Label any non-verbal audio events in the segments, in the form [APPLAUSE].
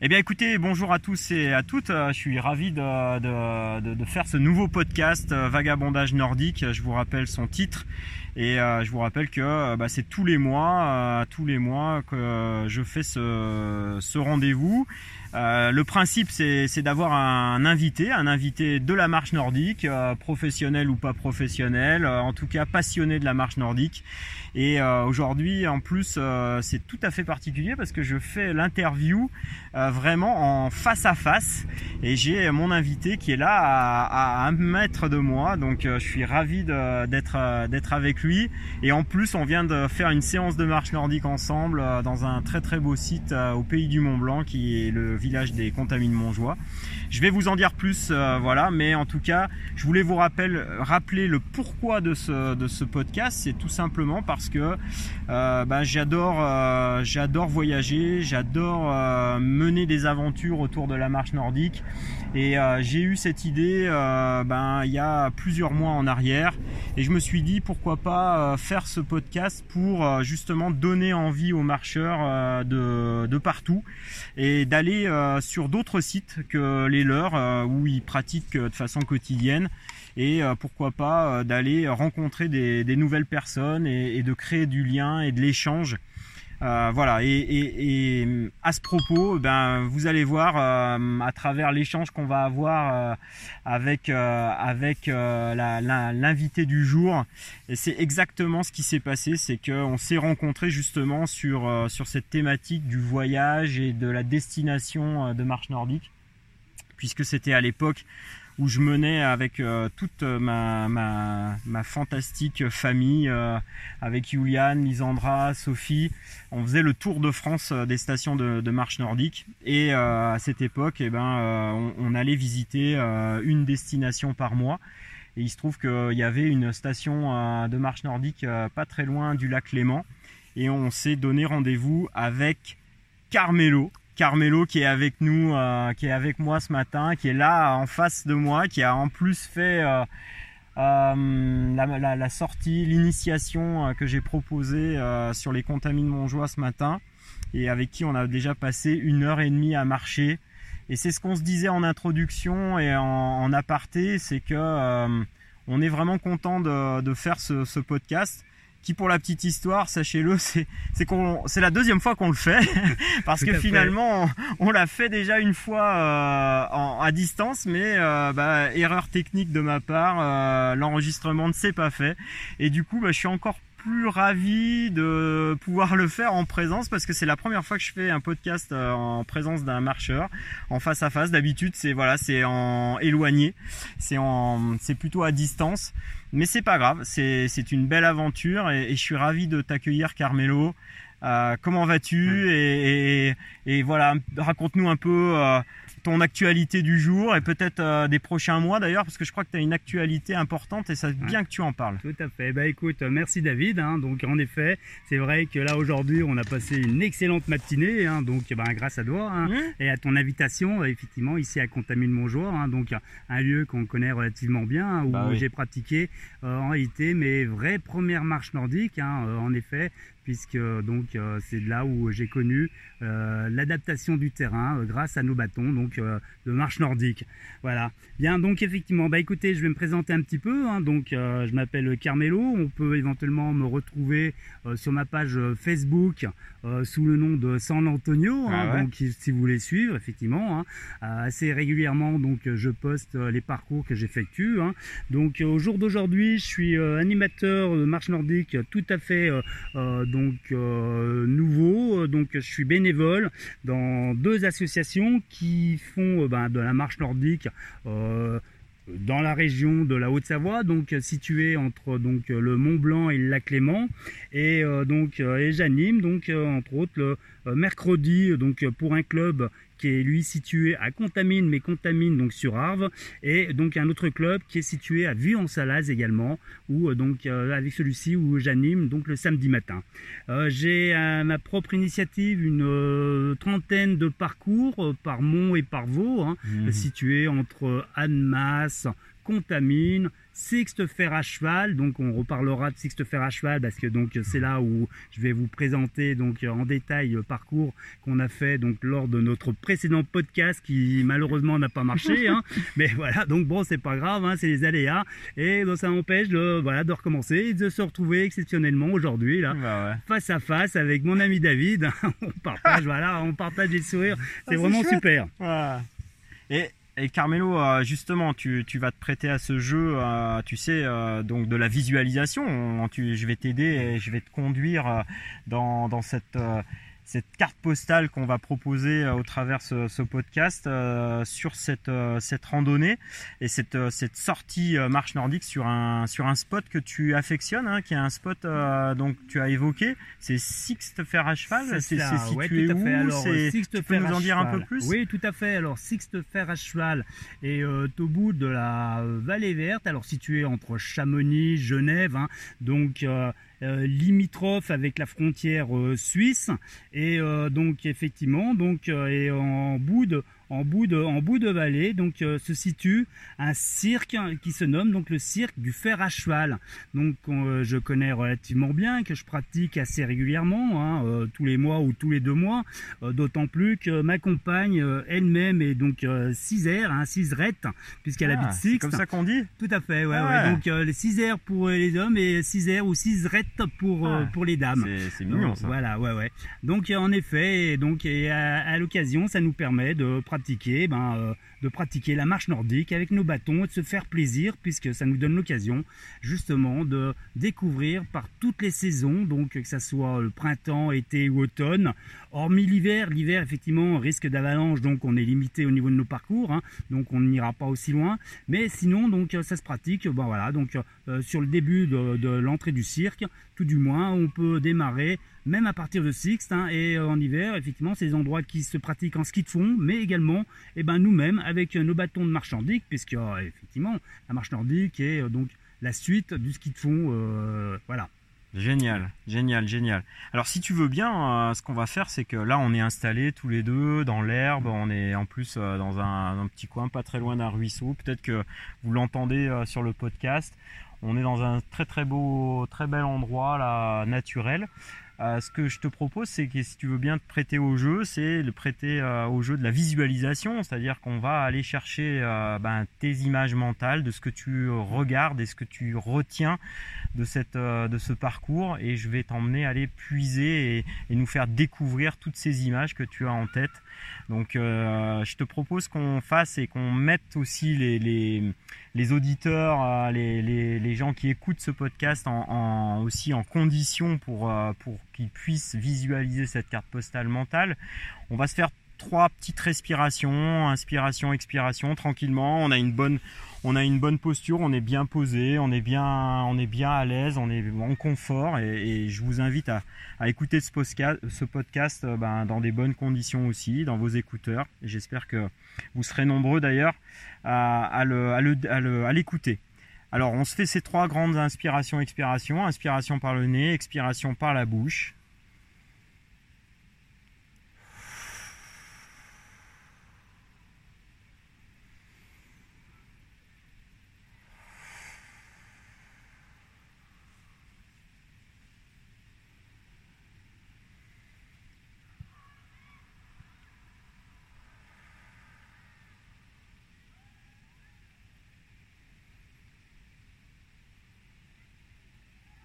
Eh bien écoutez, bonjour à tous et à toutes. Euh, Je suis ravi de, faire ce nouveau podcast euh, Vagabondage nordique. Je vous rappelle son titre et euh, je vous rappelle que bah, c'est tous les mois, tous les mois que je fais ce rendez-vous. Euh, le principe c'est d'avoir un invité, un invité de la marche nordique, euh, professionnel ou pas professionnel, euh, en tout cas passionné de la marche nordique. Et aujourd'hui, en plus, c'est tout à fait particulier parce que je fais l'interview vraiment en face à face. Et j'ai mon invité qui est là à, à un mètre de moi. Donc je suis ravi d'être avec lui. Et en plus on vient de faire une séance de marche nordique ensemble dans un très très beau site au pays du Mont Blanc qui est le village des Contamines Montjoie. Je vais vous en dire plus euh, voilà mais en tout cas je voulais vous rappelle, rappeler le pourquoi de ce, de ce podcast. C'est tout simplement parce que euh, bah, j'adore euh, j'adore voyager j'adore euh, mener des aventures autour de la marche nordique et euh, j'ai eu cette idée euh, ben, il y a plusieurs mois en arrière et je me suis dit pourquoi pas euh, faire ce podcast pour justement donner envie aux marcheurs de, partout et d'aller sur d'autres sites que les leurs où ils pratiquent de façon quotidienne et pourquoi pas d'aller rencontrer des, des nouvelles personnes et, et de créer du lien et de l'échange. Euh, voilà, et, à ce propos, ben, vous allez voir euh, à travers l'échange qu'on va avoir euh, avec, l'invité du jour, et c'est exactement ce qui s'est passé, c'est qu'on s'est rencontrés justement sur, cette thématique du voyage et de la destination de marche nordique, puisque c'était à l'époque où je menais avec euh, toute ma, ma, ma fantastique famille, euh, avec Juliane, Lisandra, Sophie. On faisait le tour de France euh, des stations de, marche nordique. Et euh, à cette époque, eh ben, euh, on, on allait visiter une destination par mois. Et il se trouve qu'il y avait une station de marche nordique pas très loin du lac Léman. Et on s'est donné rendez-vous avec Carmelo. Carmelo qui est avec nous, euh, qui est avec moi ce matin, qui est là en face de moi, qui a en plus fait euh, euh, la, sortie, l'initiation que j'ai proposée sur les contamines Montjoie ce matin et avec qui on a déjà passé une heure et demie à marcher. Et c'est ce qu'on se disait en introduction et en, aparté, c'est que on est vraiment content de, faire ce podcast qui pour la petite histoire, sachez-le, [LAUGHS] c'est c'est qu'on c'est la deuxième fois qu'on le fait [LAUGHS] parce Tout que finalement on, on l'a fait déjà une fois euh, en- à distance, mais euh, bah, erreur technique de ma part, euh, l'enregistrement ne s'est pas fait. Et du coup bah, je suis encore plus ravi de pouvoir le faire en présence parce que c'est la première fois que je fais un podcast euh, en présence d'un marcheur en face à face d'habitude c'est voilà c'est en éloigné c'est en c'est plutôt à distance mais c'est pas grave, c'est c'est une belle aventure et, et je suis ravi de t'accueillir Carmelo. Euh, comment vas-tu et, et, et voilà, raconte-nous un peu euh, ton actualité du jour et peut-être euh, des prochains mois d'ailleurs parce que je crois que tu as une actualité importante et c'est bien que tu en parles. Tout à fait. Bah écoute, merci David. hein. donc en effet, c'est vrai que là aujourd'hui, on a passé une excellente matinée. hein. donc bah, grâce à toi hein, Mmh. et à ton invitation, euh, effectivement ici à Contamine Montjoie, hein, donc un lieu qu'on connaît relativement bien, où Bah oui. j'ai pratiqué en réalité mes vraies premières marches nordiques. en effet, puisque donc euh, c'est là où j'ai connu euh, l'adaptation du terrain euh, grâce à nos bâtons donc euh, de marche nordique. Voilà. Bien, donc effectivement, bah écoutez, je vais me présenter un petit peu. hein. donc, euh, je m'appelle Carmelo. On peut éventuellement me retrouver euh, sur ma page euh, Facebook euh, sous le nom de San Antonio. hein. Ah ouais. Donc, si vous voulez suivre, effectivement, hein. Euh, assez régulièrement, donc euh, je poste euh, les parcours que j'effectue. Donc, euh, au jour d'aujourd'hui, je suis euh, animateur de marche nordique tout à fait euh, euh, donc euh, nouveau. Euh, Donc, je suis bénévole dans deux associations qui font euh, ben, de la marche nordique. euh, dans la région de la Haute-Savoie, donc euh, située entre donc euh, le Mont Blanc et le lac Léman, et euh, donc euh, j'anime donc euh, entre autres le euh, mercredi euh, donc euh, pour un club qui est lui situé à Contamine, mais Contamine donc sur Arve, et donc un autre club qui est situé à Vue-en-Salaz également, où euh, donc euh, avec celui-ci où j'anime donc le samedi matin. Euh, J'ai à ma propre initiative une trentaine de parcours par Mont et par Vaux, hein, Mmh. situé entre Annemasse, Contamine Sixte Fer à cheval. Donc on reparlera de Sixte Fer à cheval parce que donc c'est là où je vais vous présenter donc en détail le parcours qu'on a fait donc lors de notre précédent podcast qui malheureusement n'a pas marché. Hein. [LAUGHS] Mais voilà, donc bon c'est pas grave, hein, c'est les aléas et ça empêche de voilà de recommencer et de se retrouver exceptionnellement aujourd'hui là Bah face à face avec mon ami David. [LAUGHS] on partage voilà, on partage les sourires. C'est c'est vraiment chouette. super. Voilà. Et, et Carmelo, euh, justement, tu, tu vas te prêter à ce jeu, euh, tu sais, euh, donc de la visualisation. Je vais t'aider et je vais te conduire dans, dans cette, cette carte postale qu'on va proposer euh, au travers ce, ce podcast euh, sur cette, euh, cette randonnée et cette, cette sortie euh, marche nordique sur un, sur un spot que tu affectionnes, hein, qui est un spot donc tu as évoqué, c'est Sixte Fer à cheval. C'est ouais, situé tout à fait. où? Alors, Sixte tu peux Fer nous en dire un cheval. peu plus? Oui, tout à fait. Alors, Sixte Fer à cheval est au bout de la vallée verte, alors située entre Chamonix, Genève, hein, donc limitrophe avec la frontière euh, suisse, et euh, donc effectivement, donc euh, et en bout de en bout de, en bout de vallée, donc euh, se situe un cirque qui se nomme donc le cirque du fer à cheval. Donc euh, je connais relativement bien, que je pratique assez régulièrement, hein, euh, tous les mois ou tous les deux mois. D'autant plus que ma compagne elle-même est donc cisère, hein, ciserette, puisqu'elle Ah, habite c'est Sixte. comme ça qu'on dit? Tout à fait, ouais, Ah ouais. ouais. Donc les pour les hommes et cisaire ou ciserette pour, Ah, pour les dames. C'est mignon ça. Voilà, ouais, ouais. Donc en effet, et donc et à, à l'occasion, ça nous permet de pratiquer, ben, euh, de pratiquer la marche nordique avec nos bâtons et de se faire plaisir, puisque ça nous donne l'occasion justement de découvrir par toutes les saisons, donc que ça soit le printemps, été ou automne. Hormis l'hiver, l'hiver effectivement risque d'avalanche, donc on est limité au niveau de nos parcours, hein, donc on n'ira pas aussi loin. Mais sinon, donc ça se pratique. Ben voilà, donc euh, sur le début de l'entrée du cirque, tout du moins, on peut démarrer même à partir de Sixte. hein, et euh, en hiver, effectivement, c'est des endroits qui se pratiquent en ski de fond, mais également, eh ben, nous-mêmes avec euh, nos bâtons de marche nordique, puisque euh, effectivement, la marche nordique est donc la suite du ski de fond. voilà. Génial, génial, génial. Alors si tu veux bien, ce qu'on va faire, c'est que là on est installés tous les deux dans l'herbe, on est en plus dans un, petit coin pas très loin d'un ruisseau. Peut-être que vous l'entendez sur le podcast. On est dans un très très beau, très bel endroit là, naturel. Euh, ce que je te propose, c'est que si tu veux bien te prêter au jeu, c'est le prêter euh, au jeu de la visualisation, c'est-à-dire qu'on va aller chercher euh, ben, tes images mentales de ce que tu regardes et ce que tu retiens de, ce parcours, et je vais t'emmener aller puiser et nous faire découvrir toutes ces images que tu as en tête. Donc, euh, je te propose qu'on fasse et qu'on mette aussi les, les, auditeurs, euh, les, les, gens qui écoutent ce podcast en- aussi en condition pour, euh, pour qu'ils puissent visualiser cette carte postale mentale. On va se faire trois petites respirations, inspiration, expiration, tranquillement. On a une bonne, on a une bonne posture, on est bien posé, on est bien, à l'aise, on est en confort et, je vous invite à, écouter ce podcast, euh, ben, dans des bonnes conditions aussi, dans vos écouteurs. J'espère que vous serez nombreux d'ailleurs à, à le- à le- à le- à l'écouter. Alors on se fait ces trois grandes inspirations, expirations. Inspiration par le nez, expiration par la bouche.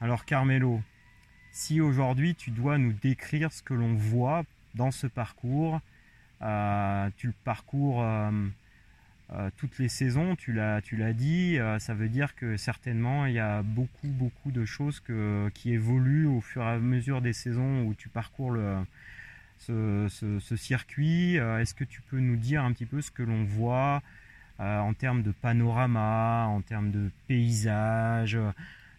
Alors Carmelo, si aujourd'hui tu dois nous décrire ce que l'on voit dans ce parcours, euh, tu le parcours euh, euh, toutes les saisons, tu l'as, dit, ça veut dire que certainement il y a beaucoup beaucoup de choses qui évoluent au fur et à mesure des saisons où tu parcours ce, circuit. Est-ce que tu peux nous dire un petit peu ce que l'on voit en termes de panorama, en termes de paysage,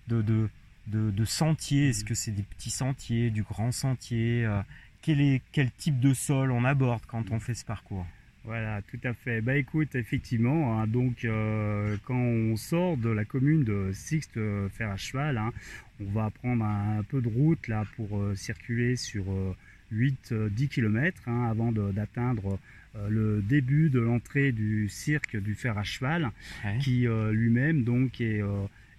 de, de, de sentiers. Est-ce que c'est des petits sentiers, du grand sentier Euh, quel, est, quel type de sol on aborde quand on fait ce parcours? Voilà, tout à fait. Bah écoute, effectivement, hein, donc euh, quand on sort de la commune de Sixte euh, Fer à cheval, hein, on va prendre un, un peu de route là pour euh, circuler sur euh, 8-10 km avant d'atteindre le début de l'entrée du cirque du fer à cheval, qui lui-même donc est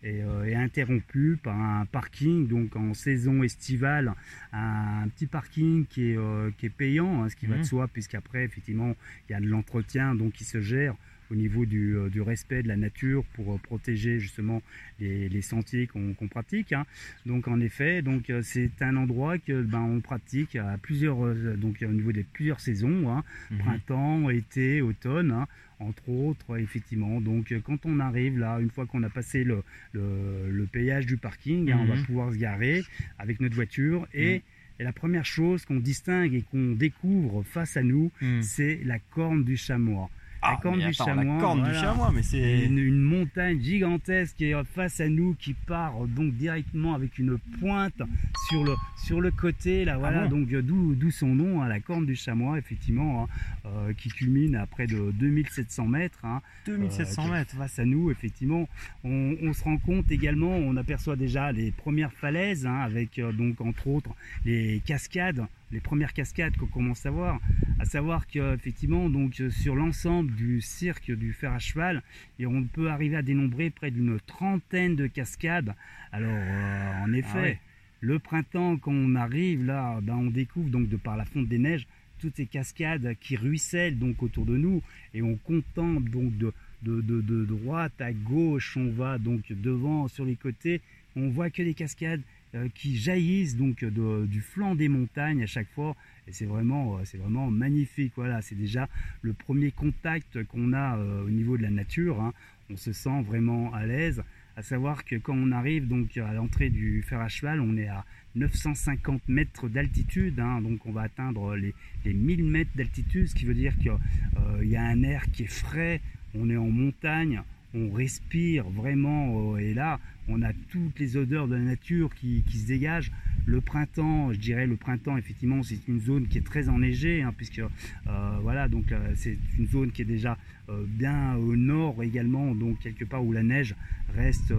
euh, est, interrompu par un parking donc en saison estivale un, petit parking qui est, euh, qui est payant hein, ce qui va de mmh. soi puisqu'après effectivement il y a de l'entretien donc qui se gère au niveau du, euh, du, respect de la nature pour protéger justement les, les sentiers qu'on pratique. Hein. Donc en effet, donc c'est un endroit que ben, on pratique à plusieurs donc au niveau des plusieurs saisons, hein, mmh. printemps, été, automne. Hein entre autres, effectivement. Donc, euh, quand on arrive là, une fois qu'on a passé le, le, péage du parking, hein, on va mhm. pouvoir se garer avec notre voiture et, mhm. et la première chose qu'on distingue et qu'on découvre face à nous, mhm. c'est la corne du chamois. Ah, la corne, du, chamois, mais c'est une, montagne gigantesque face à nous, qui part donc directement avec une pointe sur le sur le côté là, ah voilà. donc euh, d'où son nom, hein, la corne du chamois, effectivement, hein, euh, qui culmine à près de 2700 mètres. 2700 hein, euh, mètres face à nous, effectivement. On, se rend compte également, on aperçoit déjà les premières falaises avec donc entre autres les cascades les premières cascades qu'on commence à voir, à savoir qu'effectivement donc sur l'ensemble du cirque du fer à cheval, et on peut arriver à dénombrer près d'une trentaine de cascades. Alors euh, en effet, ah le printemps quand on arrive là, ben, on découvre donc de par la fonte des neiges toutes ces cascades qui ruissellent donc autour de nous et on contemple donc de, de, de droite à gauche, on va donc devant, sur les côtés, on voit que des cascades euh, qui jaillissent donc du flanc des montagnes à chaque fois. Et c'est vraiment, euh, c'est vraiment magnifique. Voilà, c'est déjà le premier contact qu'on a euh, au niveau de la nature. Hein. On se sent vraiment à l'aise. À savoir que quand on arrive donc à l'entrée du fer à cheval, on est à 950 mètres d'altitude, hein. donc on va atteindre les, les 1000 mètres d'altitude, ce qui veut dire qu'il y a un air qui est frais, on est en montagne, on respire vraiment, et là, on a toutes les odeurs de la nature qui, se dégagent. Le printemps, je dirais le printemps, effectivement, c'est une zone qui est très enneigée, hein, puisque euh, voilà, donc euh, c'est une zone qui est déjà euh, bien au nord également, donc quelque part où la neige reste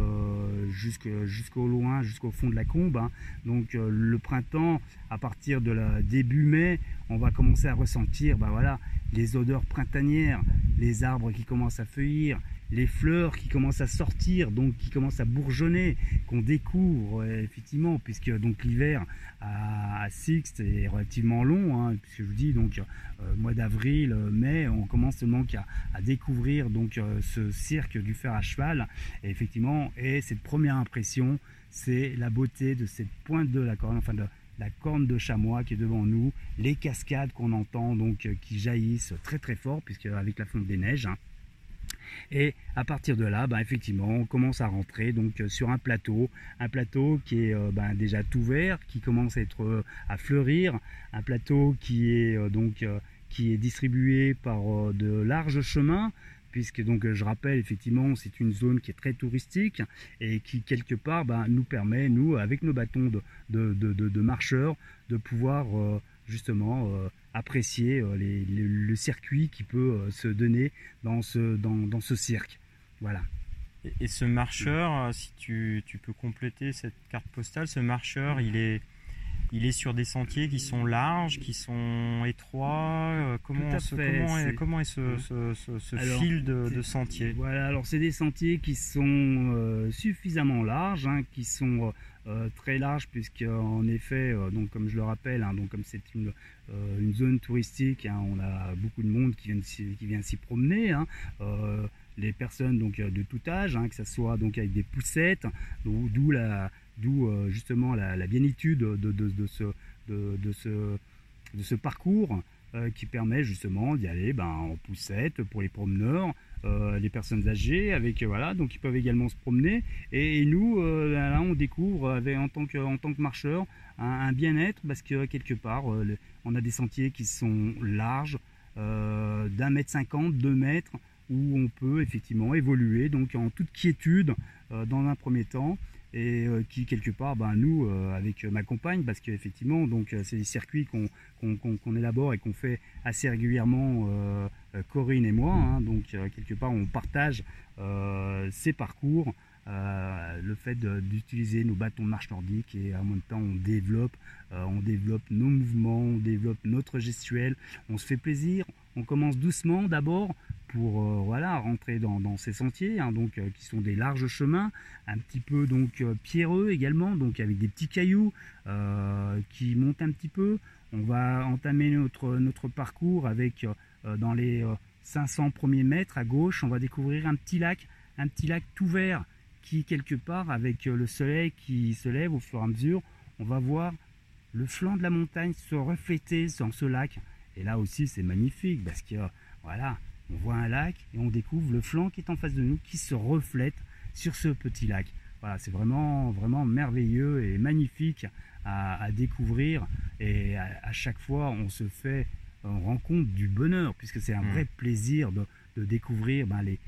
jusqu'au loin, jusqu'au fond de la combe. Hein. Donc le printemps, à partir de début mai, on va commencer à ressentir, bah voilà, les odeurs printanières, les arbres qui commencent à feuillir, les fleurs qui commencent à sortir, donc qui commencent à bourgeonner, qu'on découvre effectivement, puisque donc l'hiver à, Sixte est relativement long, hein, puisque je vous dis donc euh, mois d'avril, mai, on commence seulement à, à découvrir donc euh, ce cirque du fer à cheval, et effectivement, et cette première impression, c'est la beauté de cette pointe de la corne, enfin de la corne de chamois qui est devant nous, les cascades qu'on entend donc euh, qui jaillissent très très fort puisque avec la fonte des neiges. Hein. Et à partir de là, ben, effectivement, on commence à rentrer donc euh, sur un plateau, un plateau qui est euh, ben, déjà tout vert, qui commence à euh, fleurir, un plateau qui est donc qui est distribué par de larges chemins puisque donc je rappelle effectivement c'est une zone qui est très touristique et qui quelque part ben, nous permet nous avec nos bâtons de, marcheurs de pouvoir justement apprécier euh, le circuit qui peut euh, se donner dans ce, dans, ce cirque. Voilà. Et, ce marcheur, euh, si tu, peux compléter cette carte postale, ce marcheur, il est, il est sur des sentiers qui sont larges, qui sont étroits. comment, ce, comment, est, ce, ce, fil de, de sentiers Voilà, alors c'est des sentiers qui sont suffisamment larges, hein, qui sont euh, très large puisque en effet, euh, donc comme je le rappelle, hein, donc comme c'est une, euh, une, zone touristique, hein, on a beaucoup de monde qui vient, qui vient s'y promener. Les personnes donc de tout âge, que ce soit donc avec des poussettes, d'où la d'où justement la, la bienitude de, de, de, ce, de, ce, de ce parcours qui permet justement d'y aller ben, en poussette pour les promeneurs, euh, les personnes âgées, avec euh, voilà, donc ils peuvent également se promener. Et, nous, euh, là, on découvre avec, en tant que en tant que marcheur un, bien-être parce que quelque part, on a des sentiers qui sont larges, d'un mètre cinquante, deux mètres, où on peut effectivement évoluer donc en toute quiétude dans un premier temps et euh, qui quelque part, ben, nous, euh, avec ma compagne, parce qu'effectivement, donc euh, c'est des circuits qu'on élabore et qu'on fait assez régulièrement, Corinne et moi, hein, donc quelque part, on partage ces parcours le fait d'utiliser nos bâtons de marche nordique et en même temps on développe, on développe nos mouvements, on développe notre gestuelle, on se fait plaisir, on commence doucement d'abord pour euh, voilà rentrer dans, ces sentiers hein, donc euh, qui sont des larges chemins un petit peu donc euh, pierreux également donc avec des petits cailloux qui montent un petit peu. On va entamer notre notre parcours avec dans les 500 premiers mètres à gauche on va découvrir un petit lac un petit lac tout vert qui quelque part avec le soleil qui se lève au fur et à mesure on va voir le flanc de la montagne se refléter dans ce lac. Et là aussi c'est magnifique parce que voilà on voit un lac et on découvre le flanc qui est en face de nous qui se reflète sur ce petit lac. Voilà, c'est vraiment, vraiment merveilleux et magnifique à, découvrir. Et à, chaque fois, on se fait, on rencontre du bonheur, puisque c'est un mmh. vrai plaisir de, découvrir ben, les,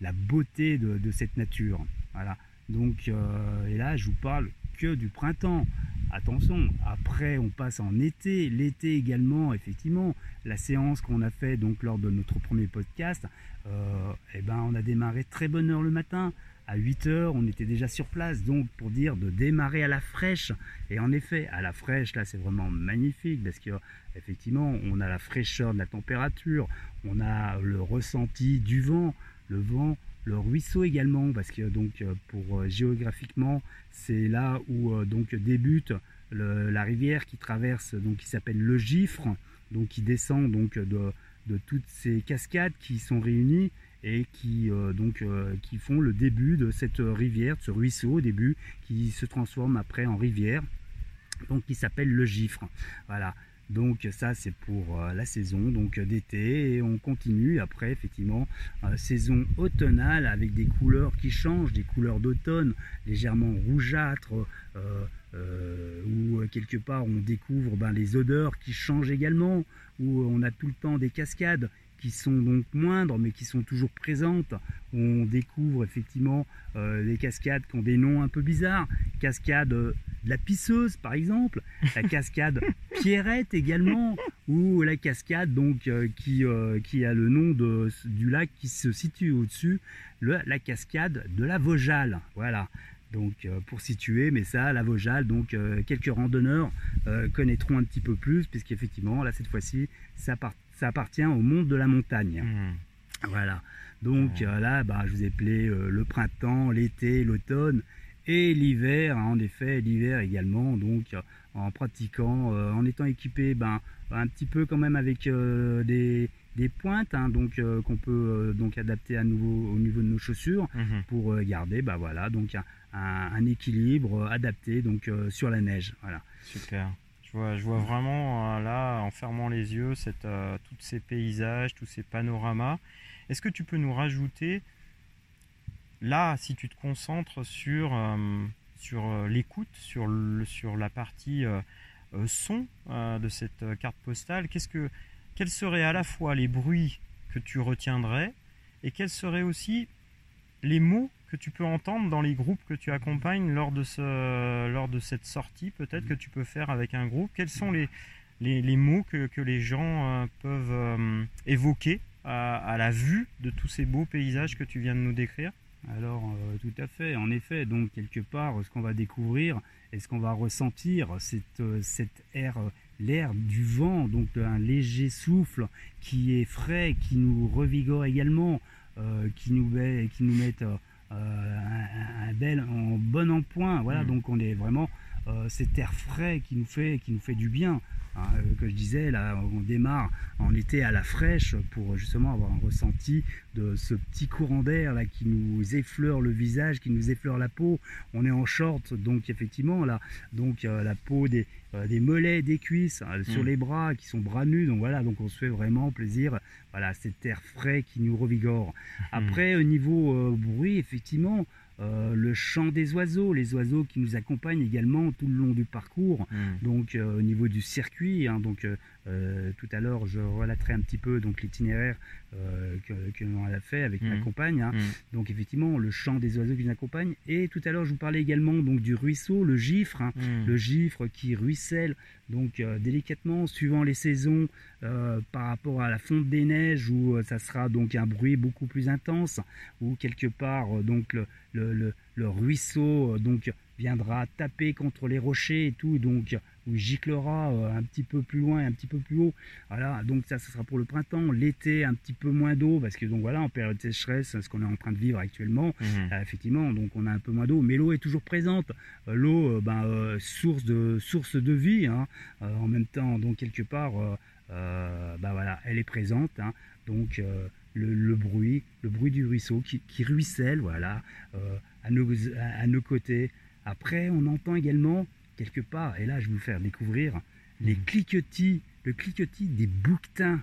la beauté de, cette nature. Voilà. Donc, euh, et là, je vous parle que du printemps. Attention, après on passe en été, l'été également, effectivement, la séance qu'on a fait donc lors de notre premier podcast, euh, eh ben on a démarré très bonne heure le matin. À 8 heures, on était déjà sur place, donc pour dire de démarrer à la fraîche. Et en effet, à la fraîche, là, c'est vraiment magnifique parce que effectivement, on a la fraîcheur de la température, on a le ressenti du vent, le vent le ruisseau également, parce que donc euh, pour euh, géographiquement, c'est là où euh, donc débute la rivière qui traverse, donc qui s'appelle le Gifre, donc qui descend donc de, toutes ces cascades qui sont réunies et qui donc qui font le début de cette rivière, de ce ruisseau au début, qui se transforme après en rivière, donc qui s'appelle le Gifre. Voilà. Donc ça c'est pour euh, la saison donc d'été. Et on continue après effectivement euh, saison automnale avec des couleurs qui changent, des couleurs d'automne légèrement rougeâtres euh, où quelque part on découvre ben, les odeurs qui changent également, où on a tout le temps des cascades qui sont donc moindres mais qui sont toujours présentes. On découvre effectivement euh, des cascades qui ont des noms un peu bizarres. Cascade euh, de la pisseuse par exemple, la [LAUGHS] cascade Pierrette également, ou la cascade donc euh, qui, qui a le nom de, du lac qui se situe au-dessus, la cascade de la Vojale. Voilà. Donc pour situer, mais ça, la Vojale, donc quelques randonneurs connaîtront un petit peu plus, puisqu'effectivement, là cette fois-ci, ça part ça appartient au monde de la montagne. Hmm. Voilà. Donc euh, là, bah, je vous ai appelé euh, le printemps, l'été, l'automne et l'hiver. Hein, en effet, l'hiver également. Donc euh, en pratiquant, en étant équipé, ben, un petit peu quand même avec des, pointes, hein, donc qu'on peut donc adapter à nouveau au niveau de nos chaussures mhm. pour garder, bah voilà, donc un, un équilibre adapté donc sur la neige. Voilà. Super. Je vois, vraiment euh, là, en fermant les yeux, euh, tous ces paysages, tous ces panoramas. Est-ce que tu peux nous rajouter, là, si tu te concentres sur, euh, sur l'écoute, sur, sur la partie son de cette carte postale, qu'est-ce que, quels seraient à la fois les bruits que tu retiendrais et quels seraient aussi les mots que tu peux entendre dans les groupes que tu accompagnes lors de, ce, lors de cette sortie, peut-être que tu peux faire avec un groupe. Quels sont les, les, mots que, que, les gens euh, peuvent euh, évoquer à, la vue de tous ces beaux paysages que tu viens de nous décrire? Alors euh, tout à fait, en effet, donc quelque part ce qu'on va découvrir et ce qu'on va ressentir, c'est air, l'air du vent, donc un léger souffle qui est frais, qui nous revigore également, qui nous met, qui nous met euh, un, bel, en bon en point. Voilà, mm. donc on est vraiment euh, cet air frais qui nous fait, qui nous fait du bien. Hein, euh, que je disais, là, on démarre en été à la fraîche pour justement avoir un ressenti de ce petit courant d'air là qui nous effleure le visage, qui nous effleure la peau. On est en short, donc effectivement là, donc la peau des, des mollets, des cuisses, hein, sur mm. les bras qui sont bras nus. Donc voilà, donc on se fait vraiment plaisir. Voilà, cet air frais qui nous revigore. Mm. Après, au niveau bruit, effectivement. Euh, le chant des oiseaux, les oiseaux qui nous accompagnent également tout le long du parcours, mm. donc euh, au niveau du circuit, hein, donc euh, tout à l'heure, je relaterai un petit peu donc l'itinéraire que, que l'on a fait avec ma mmh. compagne. Hein. Mmh. Donc effectivement, le chant des oiseaux qui nous accompagnent. Et tout à l'heure, je vous parlais également donc du ruisseau, le gifre, hein. le gifre qui ruisselle donc délicatement suivant les saisons par rapport à la fonte des neiges où ça sera donc un bruit beaucoup plus intense ou quelque part donc le, le, le ruisseau donc viendra taper contre les rochers et tout, donc où giclera euh, un petit peu plus loin, un petit peu plus haut. Voilà, donc ça, ce sera pour le printemps. L'été, un petit peu moins d'eau, parce que donc voilà, en période de sécheresse, ce qu'on est en train de vivre actuellement, mhm. euh, effectivement, donc on a un peu moins d'eau, mais l'eau est toujours présente. Euh, l'eau, ben, source de source de vie, hein. en même temps, donc quelque part, ben voilà, elle est présente. Hein. donc le, bruit, le bruit du ruisseau qui, ruisselle, voilà, à nos, à nos côtés. Après, on entend également quelque part, et là je vais vous faire découvrir les mhm. cliquetis, le cliquetis des bouquetins.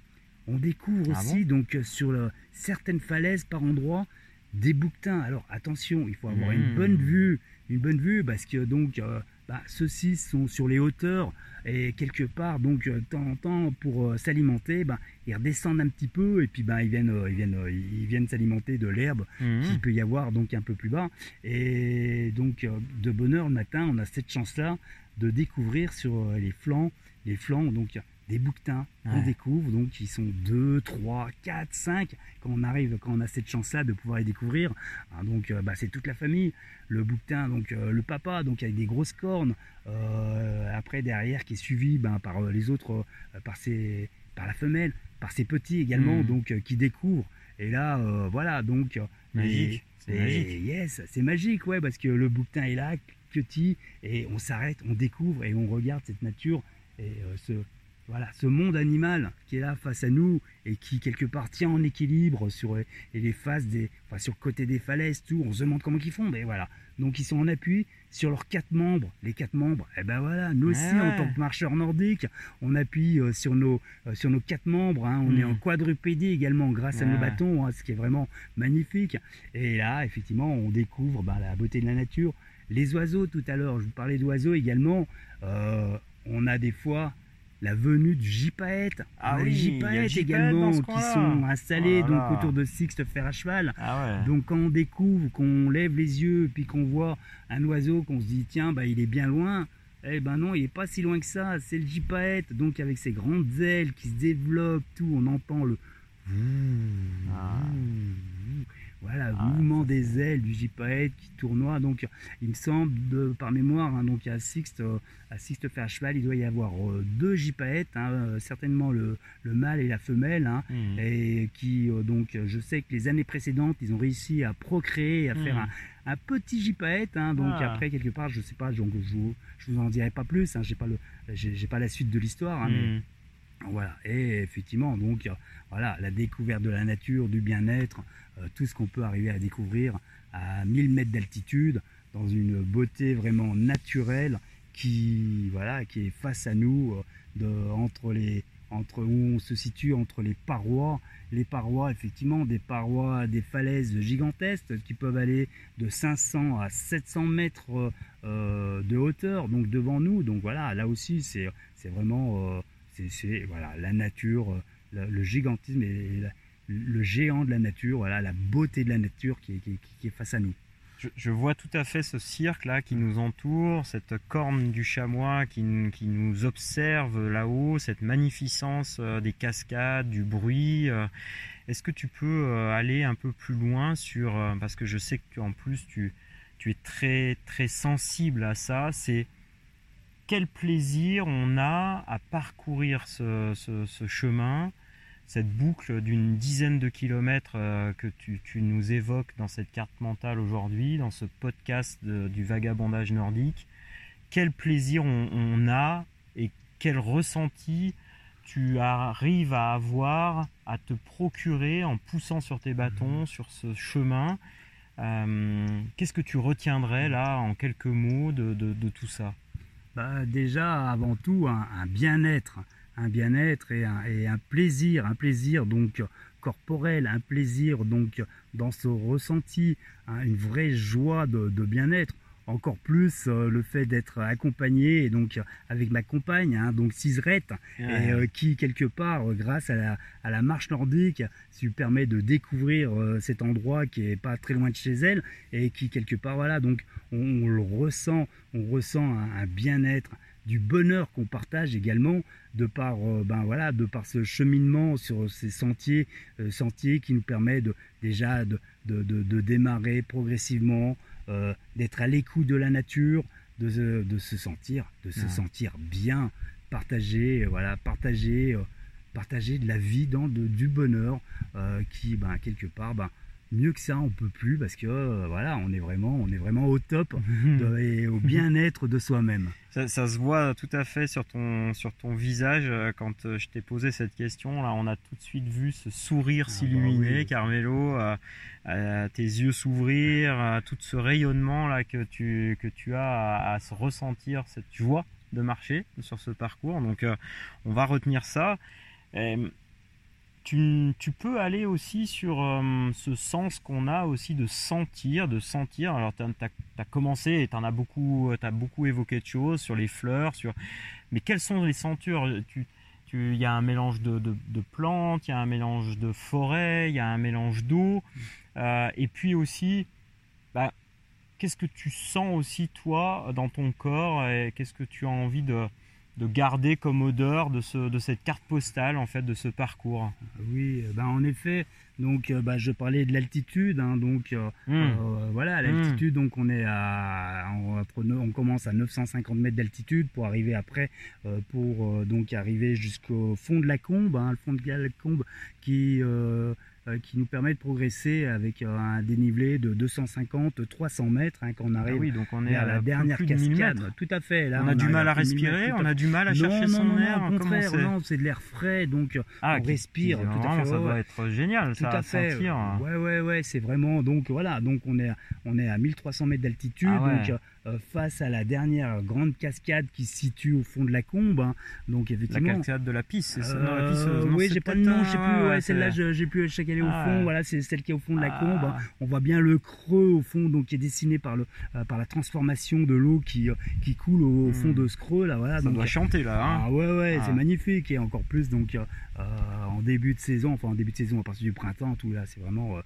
On découvre ah aussi donc sur certaines falaises par endroits des bouquetins. Alors attention, il faut avoir une bonne hmm. vue, une bonne vue parce que donc euh, bah, ceux-ci sont sur les hauteurs et quelque part donc euh, de temps en temps pour euh, s'alimenter bah, ils redescendent un petit peu et puis bah, ils viennent ils viennent ils viennent s'alimenter de l'herbe mmh. qu'il peut y avoir donc un peu plus bas et donc de bonne heure le matin on a cette chance là de découvrir sur les flancs les flancs donc des bouquetins qu'on découvre, donc ils sont 2, 3, 4, 5, quand on arrive, quand on a cette chance-là de pouvoir les découvrir. Hein, donc euh, bah, c'est toute la famille, le bouquetin, donc euh, le papa, donc avec des grosses cornes, euh, après derrière qui est suivi ben, par les autres, par, ses, par la femelle, par ses petits également, hmm. donc qui découvrent. Et là, voilà, donc... Magique. C'est magique. Yes, c'est magique, ouais, parce que le bouquetin est là, petit, et on s'arrête, on découvre et on regarde cette nature et ce, voilà, ce monde animal qui est là face à nous et qui quelque part tient en équilibre sur les faces des, enfin, sur le côté des falaises, tout, on se demande comment ils font, mais voilà. Donc ils sont en appui sur leurs quatre membres. Les quatre membres, et eh ben voilà, nous aussi en tant que marcheurs nordiques, on appuie euh, sur nos euh, sur nos quatre membres. Hein. on est en hmm. quadrupédie également grâce à nos bâtons, hein, ce qui est vraiment magnifique. Et là, effectivement, on découvre bah, la beauté de la nature. Les oiseaux, tout à l'heure, je vous parlais d'oiseaux également. Euh, on a des fois la venue du gypaète. Ah oui, les également qui sont installés donc autour de Sixte Fer à cheval. Ah donc quand on découvre, qu'on lève les yeux, puis qu'on voit un oiseau, qu'on se dit tiens, bah, il est bien loin. Eh ben non, il n'est pas si loin que ça. C'est le gypaète, donc avec ses grandes ailes qui se développent, tout, on entend le. Ah. Voilà, ah, mouvement des ailes du gypaète qui tournoie. Donc, il me semble, de, par mémoire, hein, donc à Sixte, euh, à Sixte fait à cheval, il doit y avoir euh, deux gypaètes, hein, euh, certainement le, mâle et la femelle, hein, mmh. et qui, donc, je sais que les années précédentes, ils ont réussi à procréer, à faire mmh. un, petit gypaète. donc ah. après, quelque part, je sais pas, donc, je, je vous en dirai pas plus. j'ai pas le, pas la suite de l'histoire, mais mmh. Voilà. Et effectivement, donc, voilà, la découverte de la nature, du bien-être. Euh, tout ce qu'on peut arriver à découvrir à 1000 mètres d'altitude, dans une beauté vraiment naturelle qui, voilà, qui est face à nous, euh, de, entre les, entre où on se situe entre les parois, les parois effectivement des parois, des falaises gigantesques qui peuvent aller de 500 à 700 mètres euh, de hauteur, donc devant nous. Donc voilà, là aussi c'est vraiment c'est voilà la nature, le, gigantisme et le géant de la nature, voilà, la beauté de la nature qui est, face à nous. Je, vois tout à fait ce cirque-là qui nous entoure, cette corne du chamois qui, nous observe là-haut, cette magnificence euh, des cascades, du bruit. Euh. Est-ce que tu peux euh, aller un peu plus loin sur, parce que je sais qu'en plus tu, tu es très, très sensible à ça, c'est quel plaisir on a à parcourir ce chemin cette boucle d'une dizaine de kilomètres euh, que tu, nous évoques dans cette carte mentale aujourd'hui, dans ce podcast du vagabondage nordique. Quel plaisir on, a et quel ressenti tu arrives à avoir, à te procurer en poussant sur tes bâtons, sur ce chemin? Euh, qu'est-ce que tu retiendrais là en quelques mots de, tout ça? Bah, Déjà, avant tout, un bien-être un bien-être et un, plaisir, un plaisir donc corporel, un plaisir donc dans ce ressenti, hein, une vraie joie de, bien-être. Encore plus le fait d'être accompagné et donc avec ma compagne, hein, donc Cisrette, et qui quelque part, grâce à la, à la marche nordique, lui permet de découvrir cet endroit qui est pas très loin de chez elle et qui quelque part, voilà, donc on, le ressent, on ressent un bien-être, du bonheur qu'on partage également de par, euh, ben voilà, de par ce cheminement sur ces sentiers, euh, sentiers qui nous permet de, déjà de, de, démarrer progressivement, euh, d'être à l'écoute de la nature, de, se sentir, de se sentir bien, partager, voilà, partager, partager de la vie dans du bonheur qui, ben, quelque part, ben, mieux que ça on peut plus parce que euh, voilà on est vraiment on est vraiment au top [LAUGHS] et au [LAUGHS] bien-être de soi-même. Ça, se voit tout à fait sur ton sur ton visage euh, quand euh, je t'ai posé cette question là on a tout de suite vu ce sourire ah, s'illuminer bah Carmelo tes yeux s'ouvrir tout ce rayonnement là que tu que tu as à, se ressentir cette joie de marcher sur ce parcours. Donc on va retenir ça tu, peux aller aussi sur euh, ce sens qu'on a aussi de sentir, de sentir. Alors, tu as, commencé et tu as beaucoup, as beaucoup évoqué de choses sur les fleurs, sur... mais quelles sont les sentures il y a un mélange de, plantes, il y a un mélange de forêt, il y a un mélange d'eau. Euh, et puis aussi, bah, qu'est-ce que tu sens aussi toi dans ton corps et qu'est-ce que tu as envie de, de garder comme odeur de, ce, de cette carte postale en fait de ce parcours Oui, ben en effet, donc euh, bah, je parlais de l'altitude, hein, donc euh, hmm. voilà, l'altitude, hmm. donc on est à, on, commence à 950 mètres d'altitude pour arriver après, pour donc arriver jusqu'au fond de la combe, hein, le fond de la combe qui euh, qui nous permet de progresser avec euh, un dénivelé de 250-300 mètres hein, quand on arrive ah oui, donc on est à la dernière cascade. Tout à fait. Là, on, a du mal à respirer, on a du mal à chercher son air. Au contraire, non, c'est de l'air frais, donc ah, on respire. tout à fait. Ça va être génial, tout ça, à fait. Sentir. Ouais, ouais, ouais, c'est vraiment donc voilà, donc on est on est à 1300 mètres d'altitude, ah donc euh, face à la dernière grande cascade qui se situe au fond de la combe. Hein. Donc effectivement. La cascade de la pisse, c'est euh, Oui, j'ai pas de nom, je sais plus. celle-là, j'ai plus chaque année au ah, fond. Voilà, c'est celle qui est au fond de la ah. combe. Hein. On voit bien le creux au fond, donc qui est dessiné par le euh, par la transformation de l'eau qui qui coule au, fond hmm. de ce creux là. Voilà. Ça donc, doit chanter là. Hein. Ah ouais ouais, c'est magnifique et encore plus donc en début de saison, enfin en début de saison à partir du printemps, tout là, c'est vraiment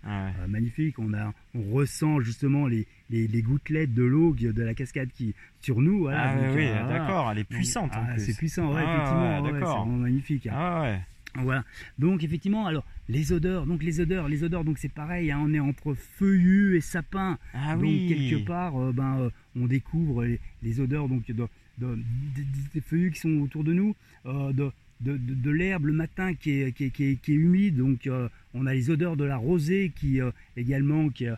magnifique. On a, on ressent justement les les, gouttelettes de l'eau de la cascade qui sur nous. Voilà, ah oui, euh, d'accord, elle est puissante. Ah, c'est puissant, ouais, ah effectivement, c'est vraiment magnifique. Hein. Ah ouais. Voilà. Donc effectivement, alors les odeurs, donc les odeurs, les odeurs, donc c'est pareil, hein, on est entre feuillus et sapins. Ah donc oui. quelque part, euh, ben euh, on découvre les, odeurs donc de, des feuillus qui sont autour de nous, de, de, l'herbe le matin qui est, qui est, humide, donc on a les odeurs de la rosée qui également qui, euh,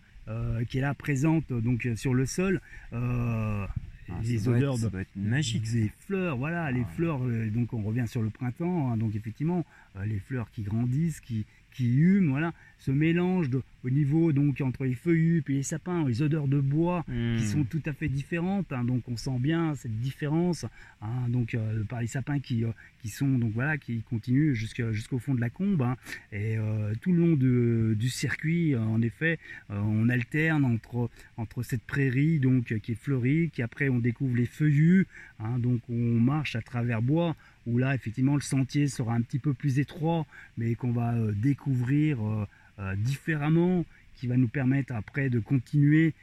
qui est là présente donc sur le sol. Euh, ah, les odeurs de, magique. des fleurs, voilà, les ah. fleurs. Euh, donc on revient sur le printemps, hein, donc effectivement, les fleurs qui grandissent, qui, qui hument, voilà, ce mélange de, au niveau donc entre les feuillus et les sapins, les odeurs de bois qui hmm. sont tout à fait différentes. Hein, donc on sent bien cette différence. Hein, donc euh, par les sapins qui, euh, qui sont donc voilà qui continuent jusqu'au fond de la combe. Hein. et euh, tout le long de, du circuit, en effet, on alterne entre entre cette prairie donc qui est fleurie, qui après on découvre les feuillus. donc on marche à travers bois où là effectivement le sentier sera un petit peu plus étroit, mais qu'on va découvrir différemment, qui va nous permettre après de continuer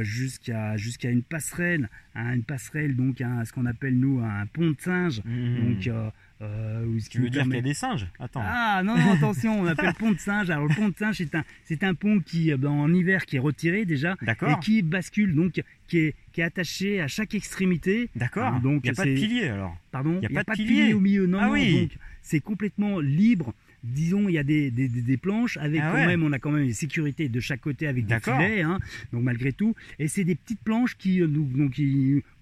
jusqu'à jusqu'à une passerelle, hein, une passerelle donc à ce qu'on appelle nous un pont de singe. Mmh. Donc euh, ce tu veux dire qu'il y a des singes? Attends. Ah non, non attention, on appelle pont de singe. Alors le pont de singe, c'est un, c'est un pont qui, ben, en hiver, qui est retiré déjà, et qui bascule, donc qui est, qui est attaché à chaque extrémité. D'accord. Hein, donc il n'y a pas de pilier alors. Pardon? Il n'y a, pas, de pilier. au milieu. Non, ah, oui. donc c'est complètement libre disons, il y a des, des, planches avec ah quand même, on a quand même une sécurité de chaque côté avec des filets, hein, donc malgré tout. Et c'est des petites planches qui, euh, donc,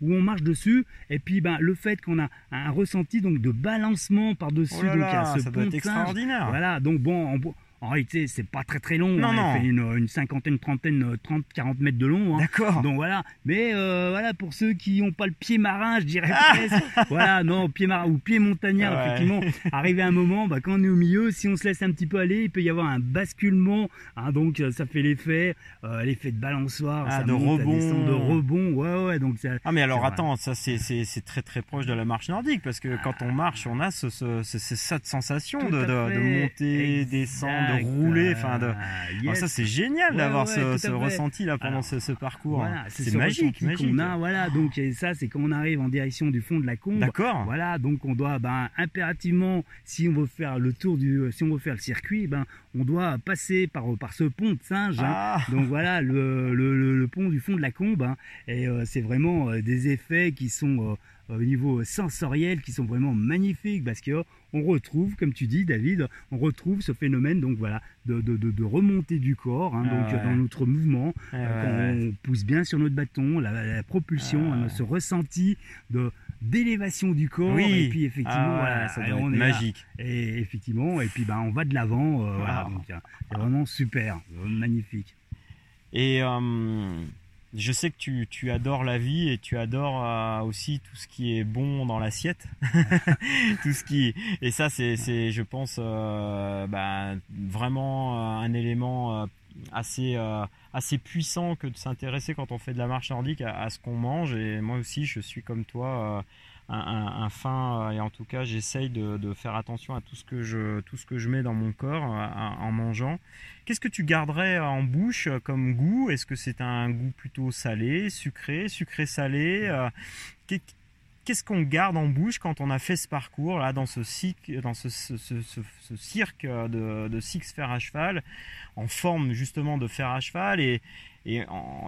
où on marche dessus. Et puis, ben, le fait qu'on a un ressenti donc de balancement par dessus, oh donc ce ça doit être extraordinaire. Voilà, donc bon. En réalité, c'est pas très très long. Non, hein. non. Fait une, une cinquantaine, trentaine, 30, 40 mètres de long. hein. D'accord. Donc voilà, mais euh, voilà pour ceux qui n'ont pas le pied marin, je dirais Ah presque. voilà, non, pied marin ou pied montagnard, Ouais. effectivement. Arrivé à un moment, bah, quand on est au milieu, si on se laisse un petit peu aller, il peut y avoir un basculement. hein, donc euh, ça fait l'effet, euh, l'effet de balançoire, Ah, ça de monte, rebond. de rebond. Ouais, ouais. Donc ça, Ah mais alors attends, ça c'est très très proche de la marche nordique parce que quand on marche, on a ce, ce, cette sensation de, de, monter, descendre, de rouler, enfin de. Euh, Ah, yes. ça c'est génial Ouais, d'avoir ouais, ce, ressenti là pendant Alors, ce, ce parcours. Voilà, c'est ce magique, qu'on a, voilà. Donc et ça, c'est quand on arrive en direction du fond de la combe. D'accord. Voilà, donc on doit ben, impérativement, si on veut faire le tour du, si on veut faire le circuit, ben on doit passer par par ce pont de singe. hein. Ah, Donc voilà le, le, le- le pont du fond de la combe hein. et euh, c'est vraiment euh, des effets qui sont euh, au niveau sensoriel qui sont vraiment magnifiques parce que euh, on retrouve, comme tu dis David, on retrouve ce phénomène donc voilà de, de, de, de remontée du corps hein, Ah donc ouais. dans notre mouvement euh, ouais, ouais. on pousse bien sur notre bâton, la, la propulsion, Ah hein, ouais. ce ressenti de d'élévation du corps Oui. et puis effectivement Ah, voilà, ça on être est là. magique. et effectivement et puis ben on va de l'avant euh, voilà Ah. donc euh, c'est vraiment super euh, magnifique Et euh, je sais que tu, tu adores la vie et tu adores euh, aussi tout ce qui est bon dans l'assiette. [LAUGHS] tout ce qui et ça c'est je pense euh, bah, vraiment euh, un élément euh, assez assez puissant que de s'intéresser quand on fait de la marche nordique à, ce qu'on mange et moi aussi je suis comme toi un, fin euh, et en tout cas j'essaye de, faire attention à tout ce que je tout ce que je mets dans mon corps euh, en mangeant. Qu'est-ce que tu garderais en bouche euh, comme goût? Est-ce que c'est un goût plutôt salé, sucré, sucré-salé Euh, qu'est- Qu'est-ce qu'on garde en bouche quand on a fait ce parcours là dans ce, cirque, de, six fers à cheval, en forme justement de fer à cheval et,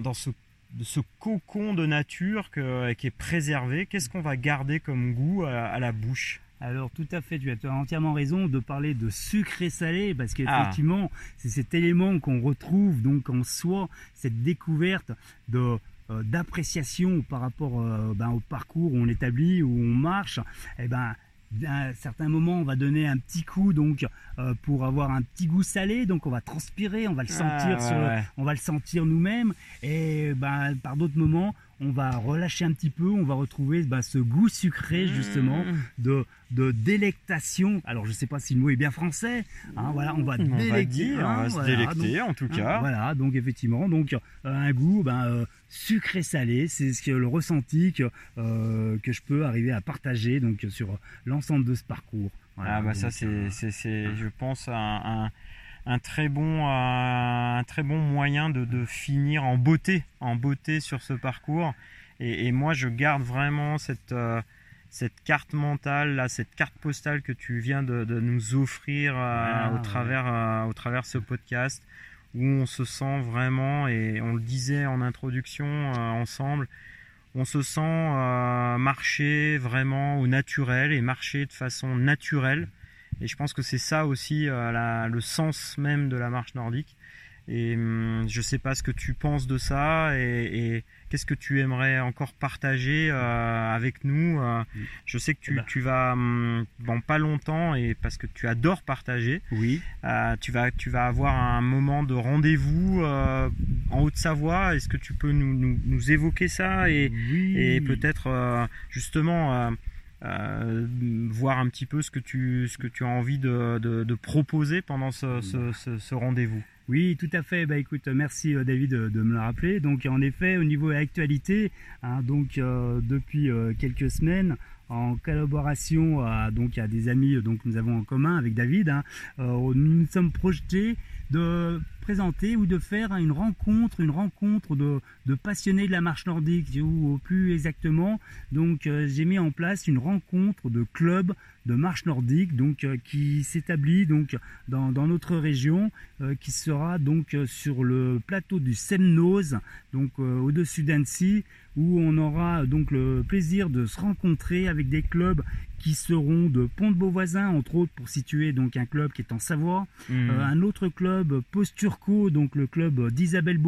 dans ce, de ce cocon de nature que- qui est préservé Qu'est-ce qu'on va garder comme goût à, à la bouche? Alors tout à fait, tu as entièrement raison de parler de sucré salé parce Ah. qu'effectivement c'est cet élément qu'on retrouve donc en soi, cette découverte de euh, d'appréciation par rapport euh, ben, au parcours où on établit, où on marche. Et ben à un certain moment, on va donner un petit coup donc euh, pour avoir un petit goût salé, donc on va transpirer, on va le sentir Ah, sur le- ouais, ouais. on va le sentir nous-mêmes et ben, par d'autres moments on va relâcher un petit peu, on va retrouver ben, ce goût sucré justement Mmh. de, de délectation. Alors je sais pas si le mot est bien français, hein, voilà, on va On va délecter, dire, on hein, va se voilà, délecter donc, en tout hein, cas. voilà, donc effectivement, donc euh, un goût ben, euh, sucré-salé, c'est ce que le ressenti que, euh, que je peux arriver à partager donc sur l'ensemble de ce parcours. Voilà, ah bah ça donc, c'est, je pense un, un, un très bon euh, un très bon moyen de, de finir en beauté en beauté sur ce parcours et, et moi je garde vraiment cette euh, cette carte mentale là cette carte postale que tu viens de, de nous offrir euh, Ah, au ouais. travers au travers ce podcast où on se sent vraiment et on le disait en introduction ensemble on se sent marcher vraiment au naturel et marcher de façon naturelle. Et je pense que c'est ça aussi euh, la- le sens même de la marche nordique. Et hum, je sais pas ce que tu penses de ça et, et qu'est-ce que tu aimerais encore partager euh, avec nous. euh. je sais que tu, Eh ben. tu vas hum, dans pas longtemps et parce que tu adores partager. Oui, Euh, tu, vas, tu vas avoir un moment de rendez-vous en Haute-Savoie. Est-ce que tu peux nous, nous, nous évoquer ça et, oui. et peut-être justement euh, euh, voir un petit peu ce que tu, ce que tu as envie de, de, de proposer pendant ce, ce, ce- ce rendez-vous Oui, tout à fait. Bah écoute, merci euh, David de, de me le rappeler. Donc en effet, au niveau de l'actualité, hein, donc euh, depuis euh, quelques semaines, en collaboration à, donc à des amis euh, donc nous avons en commun avec David, hein, euh, nous nous sommes projetés de présenter ou de faire une rencontre, une rencontre de, de passionnés de la marche nordique, ou plus exactement, donc euh, j'ai mis en place une rencontre de club de marche nordique, donc euh, qui s'établit donc dans, dans notre région, euh, qui sera donc sur le plateau du Semnoz, donc au-dessus d'Annecy, où on aura donc le plaisir de se rencontrer avec des clubs qui seront de Pont-de-Beauvoisin, entre autres, pour situer donc un club qui est en Savoie, Hmm. euh, un autre club Post-Turco, donc le club d'Isabelle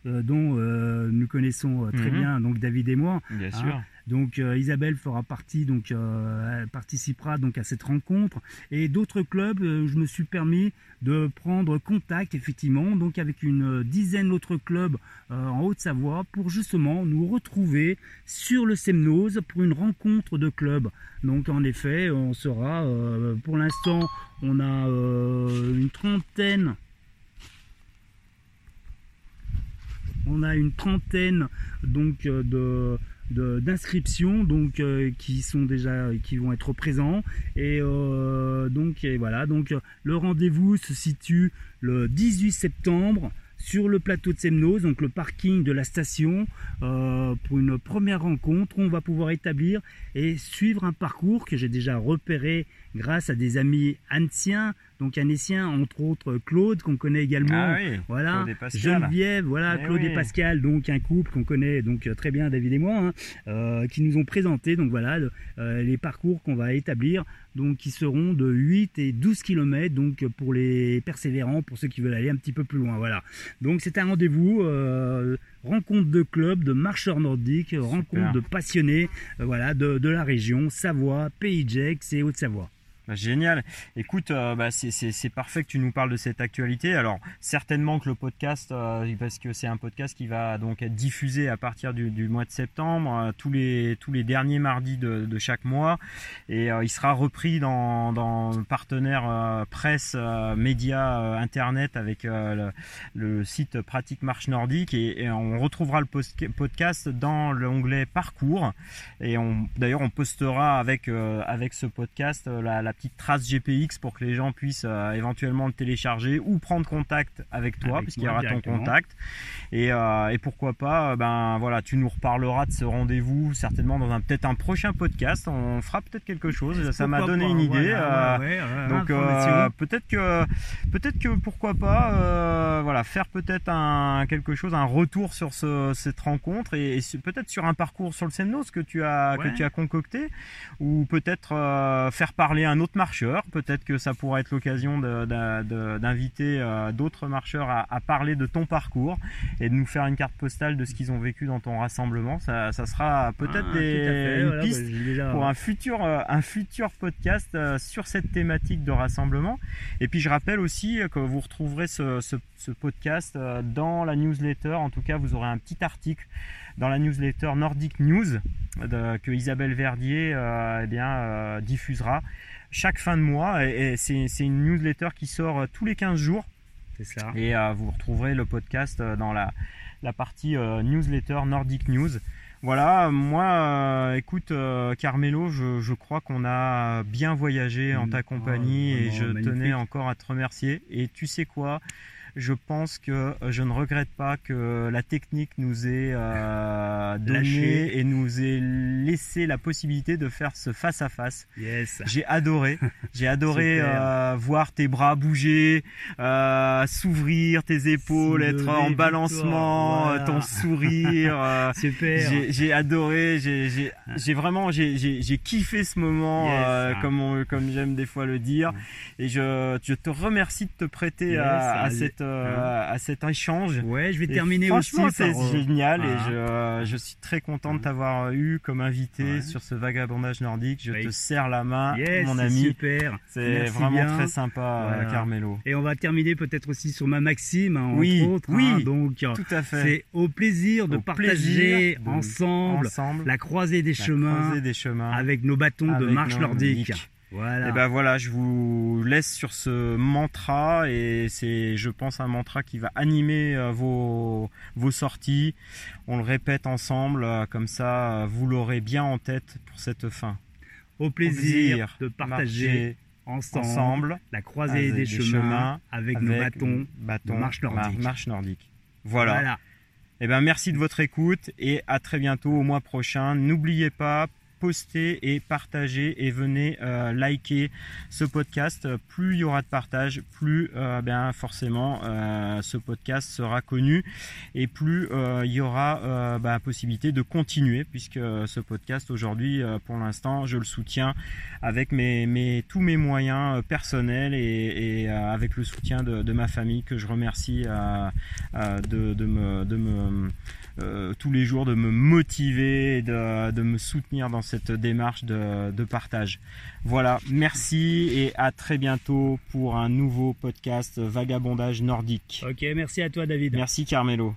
euh, dont euh, nous connaissons euh, très Mhm. bien donc David et moi, Bien hein, sûr. Donc euh, Isabelle fera partie, donc euh, elle participera donc à cette rencontre. Et d'autres clubs, euh, je me suis permis de prendre contact effectivement, donc avec une dizaine d'autres clubs euh, en Haute-Savoie pour justement nous retrouver sur le Semnose pour une rencontre de clubs. Donc en effet, on sera, euh, pour l'instant, on a euh, une trentaine on a une trentaine donc euh, de d'inscriptions donc euh, qui sont déjà qui vont être présents. Et euh, donc voilà. Donc le rendez-vous se situe le 18 septembre sur le plateau de Semnose, donc le parking de la station, pour une première rencontre on va pouvoir établir et suivre un parcours que j'ai déjà repéré grâce à des amis anciens, donc annéciens, entre autres Claude, qu'on connaît également, Ah oui, voilà, Pascal. Geneviève, voilà, Eh Claude oui. et Pascal, donc un couple qu'on connaît donc euh, très bien, David et moi, hein, euh, qui nous ont présenté donc voilà le- euh, les parcours qu'on va établir, donc qui seront de 8 et 12 km, donc pour les persévérants, pour ceux qui veulent aller un petit peu plus loin, voilà. Donc c'est un rendez-vous, euh, rencontre de club, de marcheurs nordiques, rencontre de passionnés, voilà, de, de la région, Savoie, Pays de Gex et Haute-Savoie. Bah, Génial. Écoute, euh, bah, c'est- parfait que tu nous parles de cette actualité. Alors, certainement que le podcast, euh, parce que c'est un podcast qui va donc être diffusé à partir du, mois de septembre, euh, tous les tous les derniers mardis de, chaque mois, et il sera repris dans dans le partenaire presse, médias, internet avec le, site Pratique Marche Nordique, et, on retrouvera le podcast dans l'onglet Parcours. Et d'ailleurs, on postera avec avec ce podcast la, la petite trace GPX pour que les gens puissent euh, éventuellement le télécharger ou prendre contact avec toi, puisqu'il y aura ton contact. Et, euh, et pourquoi pas, euh, ben voilà, tu nous reparleras de ce rendez-vous certainement dans un peut-être un prochain podcast. On fera peut-être quelque chose. Ça m'a donné pas, une idée. voilà, ouais, ouais, donc peut-être que peut-être que pourquoi pas voilà faire peut-être un quelque chose un retour sur ce, cette rencontre et, peut-être sur un parcours sur le Semnos que tu as Ouais. que tu as concocté ou peut-être faire parler un autre marcheur peut-être que ça pourra être l'occasion d'inviter euh, d'autres marcheurs à, à parler de ton parcours et de nous faire une carte postale de ce qu'ils ont vécu dans ton rassemblement ça, ça sera peut-être Ah, une voilà, piste bah, pour un futur, euh, un futur podcast euh, sur cette thématique de rassemblement. Et puis je rappelle aussi que vous retrouverez ce, ce- ce podcast dans la newsletter. En tout cas, vous aurez un petit article dans la newsletter Nordic News de- que Isabelle Verdier euh, eh bien, euh, diffusera chaque fin de mois. Et, et c'est c'est une newsletter qui sort euh, tous les 15 jours. C'est ça. Et euh, vous retrouverez le podcast euh, dans la, la partie euh, newsletter Nordic News. Voilà, moi, euh, écoute, Carmelo, je, je crois qu'on a bien voyagé en Mm. ta compagnie Oh, et je magnifique. tenais encore à te remercier. Et tu sais quoi? Je pense que euh, je ne regrette pas que la technique nous ait euh, [LAUGHS] donné Lâché. et nous ait laissé la possibilité de faire ce face à face. Yes. J'ai adoré. [LAUGHS] J'ai adoré euh, voir tes bras bouger, euh, s'ouvrir tes épaules, être en balancement, voilà. euh, ton sourire. euh, [LAUGHS] Super. j'ai adoré, j'ai vraiment j'ai kiffé ce moment, Yes. euh, comme on- comme j'aime des fois le dire, et je, je te remercie de te prêter Yes, à, à allez. Cette euh, à cet échange. Ouais, je vais Et terminer franchement, aussi c'est par, euh, génial et je, euh, je suis très content de t'avoir eu comme invité Ouais. sur ce vagabondage nordique. Je Oui. te serre la main, Yes, mon c'est ami. super. C'est vraiment bien. très sympa, Voilà. Carmelo. Et on va terminer peut-être aussi sur ma maxime, hein, Oui, entre autres. oui. hein. donc, Tout à fait. c'est au plaisir de Au partager plaisir de- ensemble Ensemble, la croisée des la chemins croisée des chemins. avec nos bâtons de marche nordique. Voilà. Et ben voilà, je vous laisse sur ce mantra et c'est, je pense, un mantra qui va animer euh, vos, vos sorties. On le répète ensemble, euh, comme ça, euh, vous l'aurez bien en tête pour cette fin. au Au plaisir, de partager ensemble, ensemble la croisée avec des, des chemins, chemins, avec, nos bâtons. bâtons, de marche nordique. ma- marche nordique. Voilà. voilà. Eh ben merci de votre écoute et à très bientôt au mois prochain. N'oubliez pas, postez et partagez et venez liker ce podcast. Plus il y aura de partage, plus bien forcément ce podcast sera connu et plus il y aura bah, possibilité de continuer puisque ce podcast aujourd'hui pour l'instant je le soutiens avec mes, tous mes moyens personnels et, avec le soutien de, ma famille que je remercie de, me, euh, tous les jours de me motiver et de, me soutenir dans cette démarche de, de, partage. Voilà, merci et à très bientôt pour un nouveau podcast Vagabondage nordique. Ok, merci à toi David. Merci Carmelo.